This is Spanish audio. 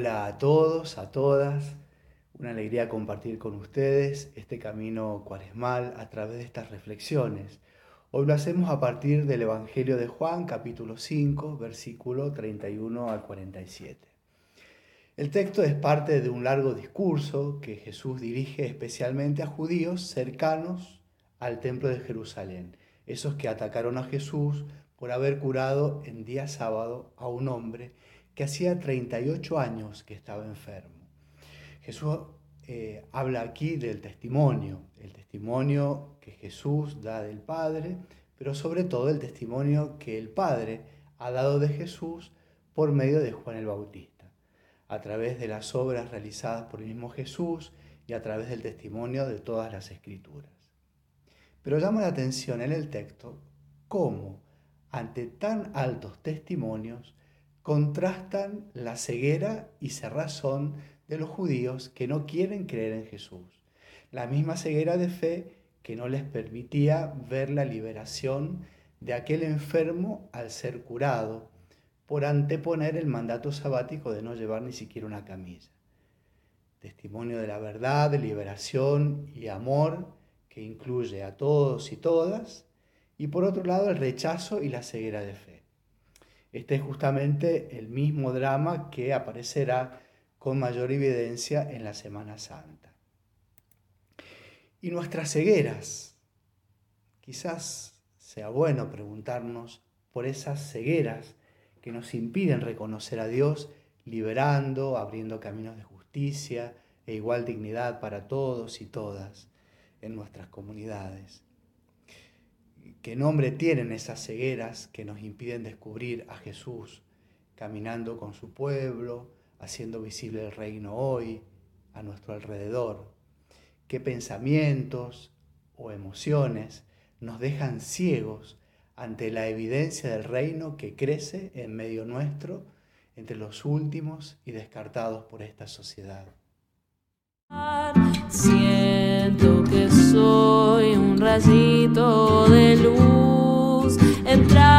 Hola a todos, a todas. Una alegría compartir con ustedes este camino cuaresmal a través de estas reflexiones. Hoy lo hacemos a partir del Evangelio de Juan, capítulo 5, versículo 31 al 47. El texto es parte de un largo discurso que Jesús dirige especialmente a judíos cercanos al templo de Jerusalén, esos que atacaron a Jesús por haber curado en día sábado a un hombre que hacía 38 años que estaba enfermo. Jesús eh, habla aquí del testimonio, el testimonio que Jesús da del Padre, pero sobre todo el testimonio que el Padre ha dado de Jesús por medio de Juan el Bautista, a través de las obras realizadas por el mismo Jesús y a través del testimonio de todas las escrituras. Pero llama la atención en el texto cómo ante tan altos testimonios, contrastan la ceguera y cerrazón de los judíos que no quieren creer en Jesús. La misma ceguera de fe que no les permitía ver la liberación de aquel enfermo al ser curado, por anteponer el mandato sabático de no llevar ni siquiera una camilla. Testimonio de la verdad, de liberación y amor que incluye a todos y todas, y por otro lado el rechazo y la ceguera de fe. Este es justamente el mismo drama que aparecerá con mayor evidencia en la Semana Santa. Y nuestras cegueras, quizás sea bueno preguntarnos por esas cegueras que nos impiden reconocer a Dios, liberando, abriendo caminos de justicia e igual dignidad para todos y todas en nuestras comunidades qué nombre tienen esas cegueras que nos impiden descubrir a Jesús caminando con su pueblo, haciendo visible el reino hoy a nuestro alrededor. Qué pensamientos o emociones nos dejan ciegos ante la evidencia del reino que crece en medio nuestro entre los últimos y descartados por esta sociedad. Siento que soy un rayito de luz. Entrar